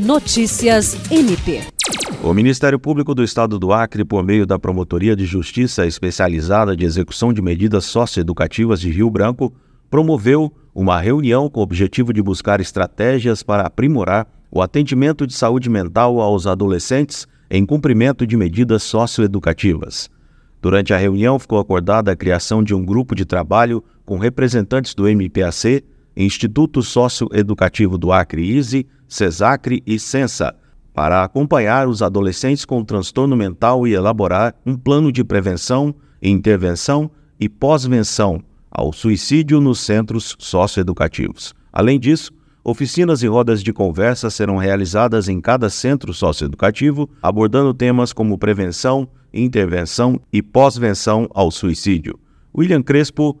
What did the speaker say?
Notícias MP. O Ministério Público do Estado do Acre, por meio da Promotoria de Justiça Especializada de Execução de Medidas Socioeducativas de Rio Branco, promoveu uma reunião com o objetivo de buscar estratégias para aprimorar o atendimento de saúde mental aos adolescentes em cumprimento de medidas socioeducativas. Durante a reunião, ficou acordada a criação de um grupo de trabalho com representantes do MPAC, Instituto Socioeducativo do Acre ISE, CESACRE e CENSA, para acompanhar os adolescentes com transtorno mental e elaborar um plano de prevenção, intervenção e pós-venção ao suicídio nos centros socioeducativos. Além disso, oficinas e rodas de conversa serão realizadas em cada centro socioeducativo, abordando temas como prevenção, intervenção e pós-venção ao suicídio. William Crespo,